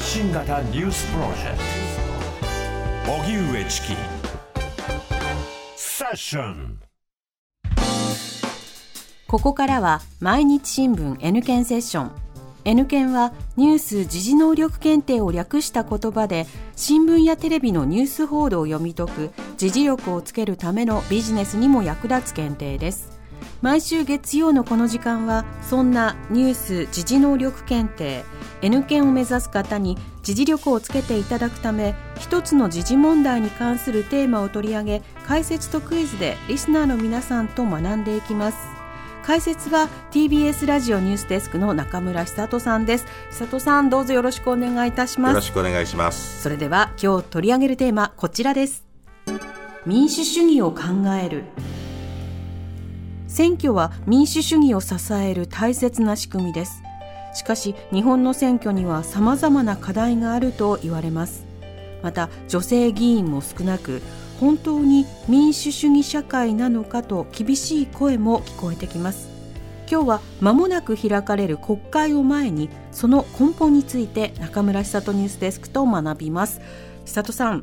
発信型ニュースプロジェクト。荻上チキ。セッション。ここからは毎日新聞 N 検セッション。N 検はニュース時事能力検定を略した言葉で新聞やテレビのニュース報道を読み解く時事力をつけるためのビジネスにも役立つ検定です。毎週月曜のこの時間はそんなニュース時事能力検定 N 検を目指す方に時事力をつけていただくため一つの時事問題に関するテーマを取り上げ解説とクイズでリスナーの皆さんと学んでいきます。解説は TBS ラジオニュースデスクの中村久人さんです。久人さんどうぞよろしくお願いいたします。よろしくお願いします。それでは今日取り上げるテーマこちらです。民主主義を考える選挙は民主主義を支える大切な仕組みです。しかし日本の選挙には様々な課題があると言われます。また女性議員も少なく本当に民主主義社会なのかと厳しい声も聞こえてきます。今日は間もなく開かれる国会を前にその根本について中村久人ニュースデスクと学びます。久人さん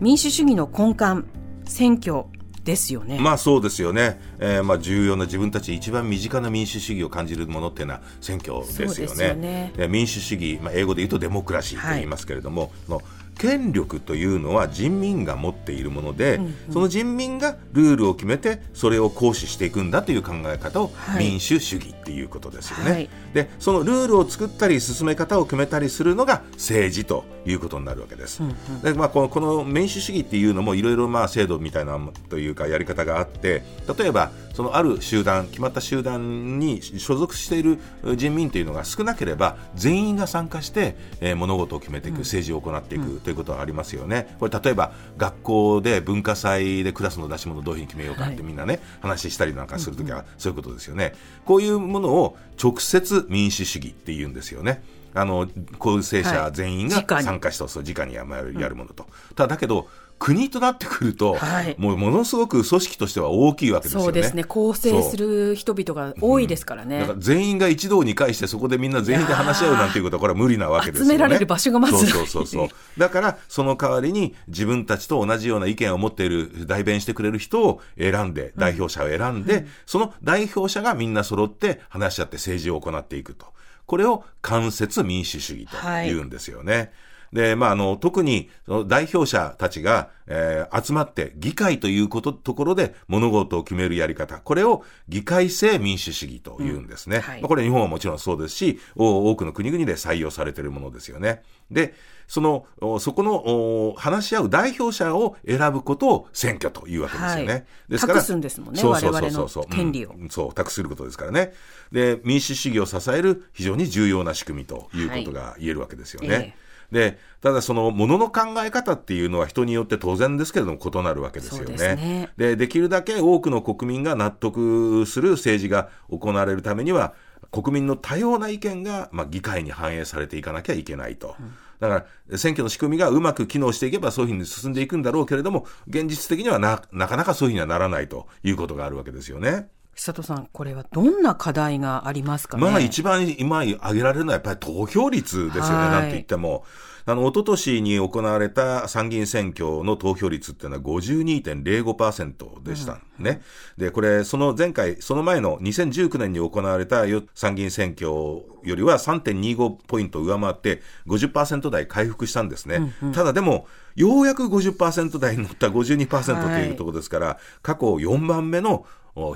民主主義の根幹選挙。ですよね。まあそうですよね。えー、まあ重要な自分たち一番身近な民主主義を感じるものっていうのは選挙ですよね。よね民主主義、まあ英語で言うとデモクラシーと言いますけれども、はい、の権力というのは人民が持っているもので、うんうん、その人民がルールを決めてそれを行使していくんだという考え方を民主主義っていうことですよね。はい、でそのルールを作ったり進め方を決めたりするのが政治ということになるわけです。うんうん、でまあ、このこの民主主義っていうのもいろいろまあ制度みたいなというかやり方があって例えばそのある集団決まった集団に所属している人民というのが少なければ全員が参加して、えー、物事を決めていく、政治を行っていく、ということはありますよね。これ例えば学校で文化祭でクラスの出し物どういうふうに決めようかってみんなね、はい、話したりなんかするときはそういうことですよね。こういうものを直接民主主義って言うんですよね。あの構成者全員が参加した、はい、そう直にやるものと。ただだけど国となってくると、はい、もうものすごく組織としては大きいわけですよね。そうですね。構成する人々が多いですからね。うん、だから全員が一堂に会してそこでみんな全員で話し合うなんていうことはこれは無理なわけですよね。集められる場所がまずそうそうそうだからその代わりに自分たちと同じような意見を持っている代弁してくれる人を選んで、代表者を選んで、うん、その代表者がみんな揃って話し合って政治を行っていくと。これを間接民主主義というんですよね。はいで、まあ、あの、特に、代表者たちが、えー、集まって議会ということ、ところで物事を決めるやり方。これを議会制民主主義というんですね。うんはい、まあ、これ日本はもちろんそうですし、多くの国々で採用されているものですよね。で、その、そこの話し合う代表者を選ぶことを選挙というわけですよね。はい、ですから、託すんですもんね、そうそうそうそう権利を、うん、そう、託することですからね。で、民主主義を支える非常に重要な仕組みということが言えるわけですよね。はいえーで、ただそのものの考え方っていうのは人によって当然ですけれども異なるわけですよね。で、ね、できるだけ多くの国民が納得する政治が行われるためには、国民の多様な意見が、まあ、議会に反映されていかなきゃいけないと。うんだから選挙の仕組みがうまく機能していけばそういうふうに進んでいくんだろうけれども、現実的にはななかなかそういうふうにはならないということがあるわけですよね。久里さん、これはどんな課題がありますかね？まあ一番今挙げられるのはやっぱり投票率ですよね、なんて言っても。あの、一昨年に行われた参議院選挙の投票率っていうのは52.05%でした、ね。で、これ、その前回、その前の2019年に行われた参議院選挙よりは3.25ポイント上回って50%台回復したんですね。うんうん、ただでも、ようやく50%台に乗った52%というところですから、はい、過去4番目の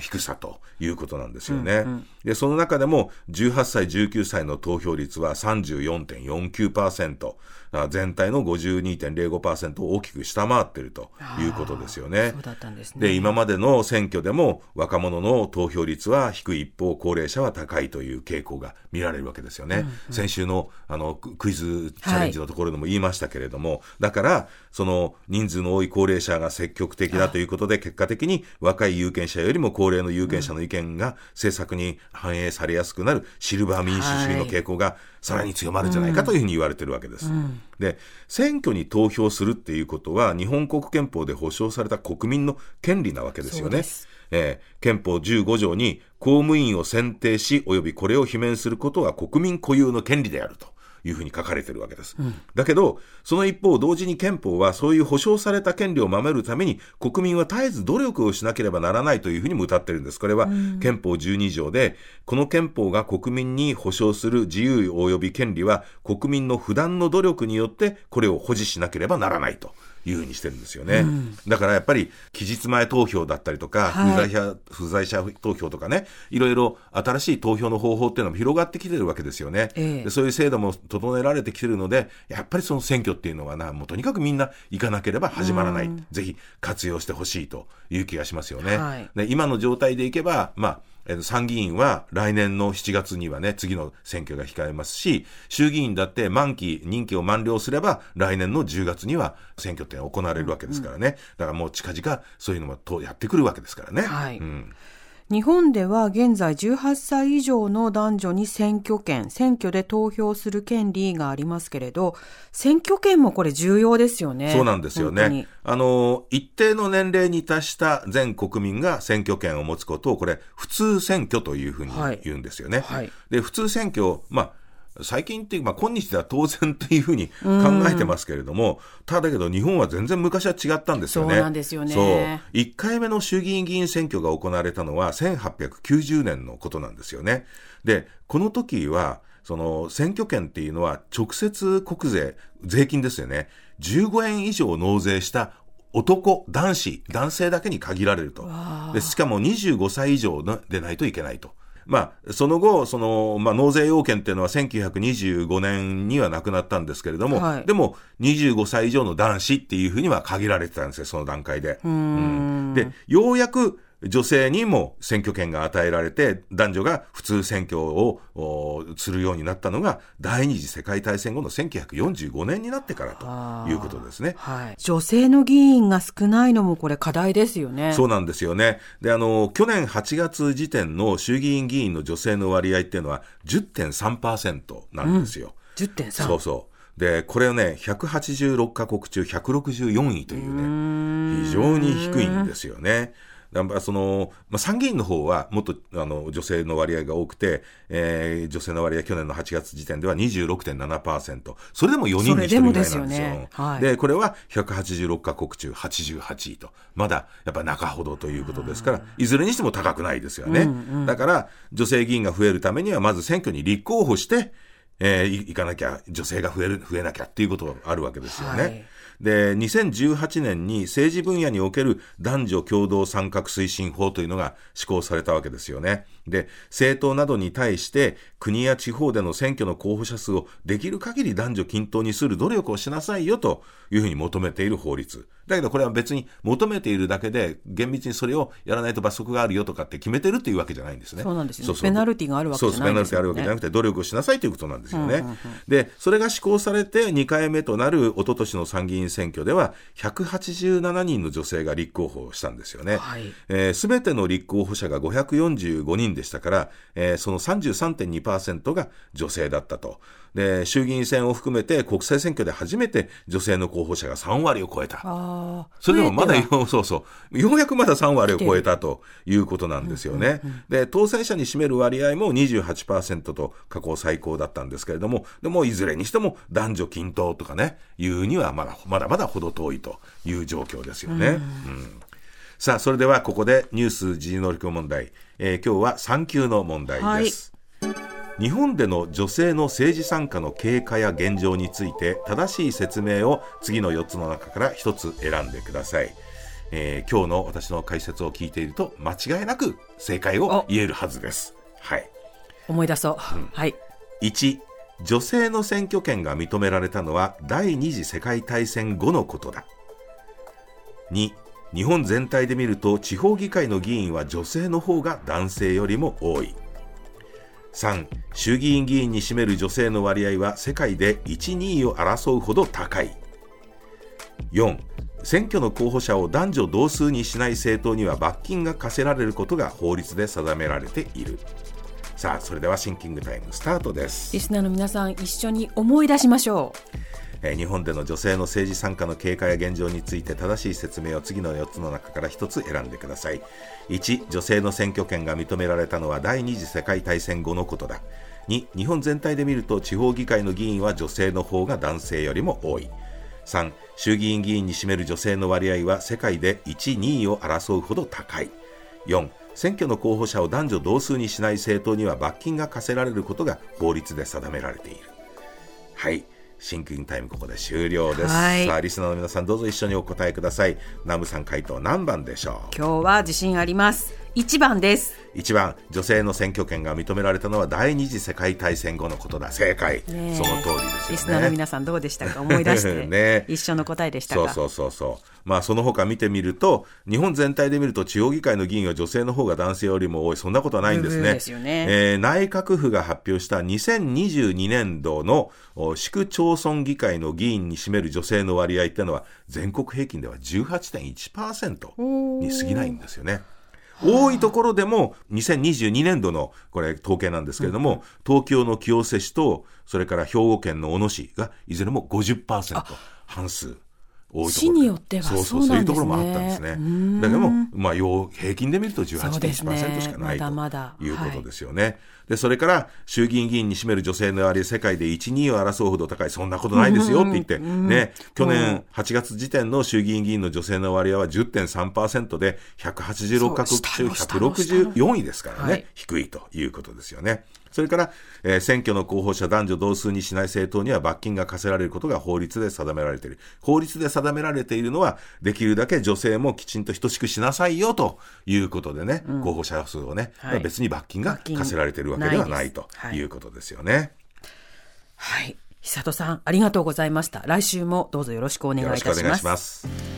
低さということなんですよね。うんうん、で、その中でも18歳、19歳の投票率は34.49%、全体の52.05%を大きく下回っているということですよね。そうだったんですね。で、今までの選挙でも若者の投票率は低い一方、高齢者は高いという傾向が見られるわけですよね。うんうん、先週のあのクイズチャレンジのところでも言いましたけれども、はい、だから、その人数の多い高齢者が積極的だということで、結果的に若い有権者よりも高齢の有権者の意見が政策に反映されやすくなるシルバー民主主義の傾向がさらに強まるんじゃないかというふうに言われているわけです。で、選挙に投票するっていうことは、日本国憲法で保障された国民の権利なわけですよね。えー、憲法15条に公務員を選定し、及びこれを罷免することは国民固有の権利であると。いうふうに書かれてるわけです。うん、だけど、その一方、同時に憲法はそういう保障された権利を守るために国民は絶えず努力をしなければならないというふうにも謳ってるんです。これは憲法12条で、この憲法が国民に保障する自由及び権利は国民の不断の努力によってこれを保持しなければならないと。いうふうにしてるんですよね、うん、だからやっぱり期日前投票だったりとか、はい、不在者不在者投票とかねいろいろ新しい投票の方法っていうのも広がってきてるわけですよね、えでそういう制度も整えられてきてるのでやっぱりその選挙っていうのはなもうとにかくみんな行かなければ始まらない、うん、ぜひ活用してほしいという気がしますよね、はい、で今の状態でいけばまあ参議院は来年の7月にはね、次の選挙が控えますし、衆議院だって満期、任期を満了すれば、来年の10月には選挙って行われるわけですからね。だからもう近々そういうのもやってくるわけですからね。はい。うん日本では現在18歳以上の男女に選挙権、選挙で投票する権利がありますけれど、選挙権もこれ重要ですよね。そうなんですよね。あの、一定の年齢に達した全国民が選挙権を持つことを、これ、普通選挙というふうに言うんですよね。はいはい、で、普通選挙、まあ、最近っていう、まあ、今日では当然というふうに考えてますけれども、ただけど日本は全然昔は違ったんですよね。そうなんですよね。そう。1回目の衆議院議員選挙が行われたのは1890年のことなんですよね。で、この時は、その選挙権っていうのは直接国税、税金ですよね。15円以上納税した男、男子、男性だけに限られると。でしかも25歳以上でないといけないと。まあ、その後、その、まあ、納税要件っていうのは1925年にはなくなったんですけれども、はい、でも、25歳以上の男子っていうふうには限られてたんですよ、その段階で。うん、で、ようやく、女性にも選挙権が与えられて、男女が普通選挙をするようになったのが、第二次世界大戦後の1945年になってからということですね。はい、女性の議員が少ないのもこれ課題ですよね。そうなんですよね。で、あの、去年8月時点の衆議院議員の女性の割合っていうのは10.3%なんですよ。うん、10.3? そうそう。で、これをね、186カ国中164位というね、非常に低いんですよね。その、まあ、参議院の方はもっとあの女性の割合が多くて、えー、女性の割合去年の8月時点では26.7%。それでも4人に1人ぐらいなんですよ。で、ねはい、これは186カ国中88位と。まだやっぱ中ほどということですから、いずれにしても高くないですよね。うんうん、だから、女性議員が増えるためには、まず選挙に立候補して、えー、行かなきゃ、女性が増える、増えなきゃっていうことがあるわけですよね。はいで、2018年に政治分野における男女共同参画推進法というのが施行されたわけですよね。で、政党などに対して国や地方での選挙の候補者数をできる限り男女均等にする努力をしなさいよというふうに求めている法律。だけどこれは別に求めているだけで厳密にそれをやらないと罰則があるよとかって決めてるっていうわけじゃないんですね。そうなんですよ、ね、そうそうペナルティがあるわけじゃないですね。そう、ペナルティあるわけじゃなくて努力をしなさいということなんですよね。うんうんうん、で、それが施行されて2回目となる一昨年の参議院選挙では187人の女性が立候補したんですよね。す、はい、べ、えー、ての立候補者が545人でしたから、えー、その33.2%が女性だったと。で、衆議院選を含めて国政選挙で初めて女性の候補者が3割を超えた。それでもまだ、そうそう、ようやくまだ3割を超えたということなんですよね。で、当選者に占める割合も28%と過去最高だったんですけれども、でもいずれにしても男女均等とかね、いうにはまだまだまだ程遠いという状況ですよね。うん、うんさあ、それではここでニュース時事能力問題、えー、今日は3級の問題です。はい。日本での女性の政治参加の経過や現状について正しい説明を次の4つの中から1つ選んでください、えー、今日の私の解説を聞いていると間違いなく正解を言えるはずです。はい。思い出そう、うん、はい。1女性の選挙権が認められたのは第二次世界大戦後のことだ。2日本全体で見ると地方議会の議員は女性の方が男性よりも多い。3衆議院議員に占める女性の割合は世界で1、2位を争うほど高い。4選挙の候補者を男女同数にしない政党には罰金が課せられることが法律で定められている。さあそれではシンキングタイムスタートです。リスナーの皆さん一緒に思い出しましょう。え、日本での女性の政治参加の経過や現状について正しい説明を次の4つの中から1つ選んでください。1女性の選挙権が認められたのは第二次世界大戦後のことだ。2日本全体で見ると地方議会の議員は女性の方が男性よりも多い。3衆議院議員に占める女性の割合は世界で1、2位を争うほど高い。4選挙の候補者を男女同数にしない政党には罰金が課せられることが法律で定められている。はい。シンキングタイムここで終了です、さあリスナーの皆さんどうぞ一緒にお答えください。南部さん回答何番でしょう？今日は自信あります1番です。1番女性の選挙権が認められたのは第二次世界大戦後のことだ。正解、その通りですよね。リスナーの皆さんどうでしたか？思い出して。ね、一緒の答えでしたそうそうそうそう。まあその他見てみると日本全体で見ると地方議会の議員は女性の方が男性よりも多い。そんなことはないんですね。ですよね、えー、内閣府が発表した2022年度の市区町村議会の議員に占める女性の割合っていうのは全国平均では18.1%に過ぎないんですよね。多いところでも2022年度のこれ統計なんですけれども、東京の清瀬市とそれから兵庫県の小野市がいずれも50%半数。多いところによってはそうそうそういうところもあったんですね。だけども、まあ、平均で見ると18.1%しかない、ということですよね。で、それから衆議院議員に占める女性の割合、世界で1、2を争うほど高い、そんなことないですよって言って、ね、去年8月時点の衆議院議員の女性の割合は10.3%で、186カ国中164位ですからね、低いということですよね。それから、えー、選挙の候補者男女同数にしない政党には罰金が課せられることが法律で定められている。法律で定められているのは、できるだけ女性もきちんと等しくしなさいよということでね、うん、候補者数をね、はい、別に罰金が課せられているわけではないということですよね。はい。久里さん、ありがとうございました。来週もどうぞよろしくお願いいたします。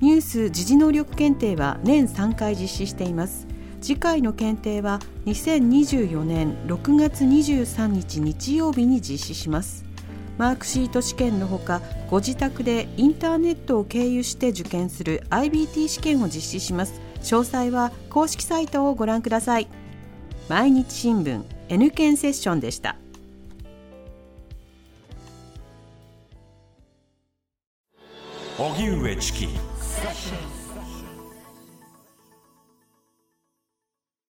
ニュース時事能力検定は年3回実施しています。次回の検定は2024年6月23日日曜日に実施します。マークシート試験のほかご自宅でインターネットを経由して受験する IBT 試験を実施します。詳細は公式サイトをご覧ください。毎日新聞 N 検セッションでした。荻上チキ。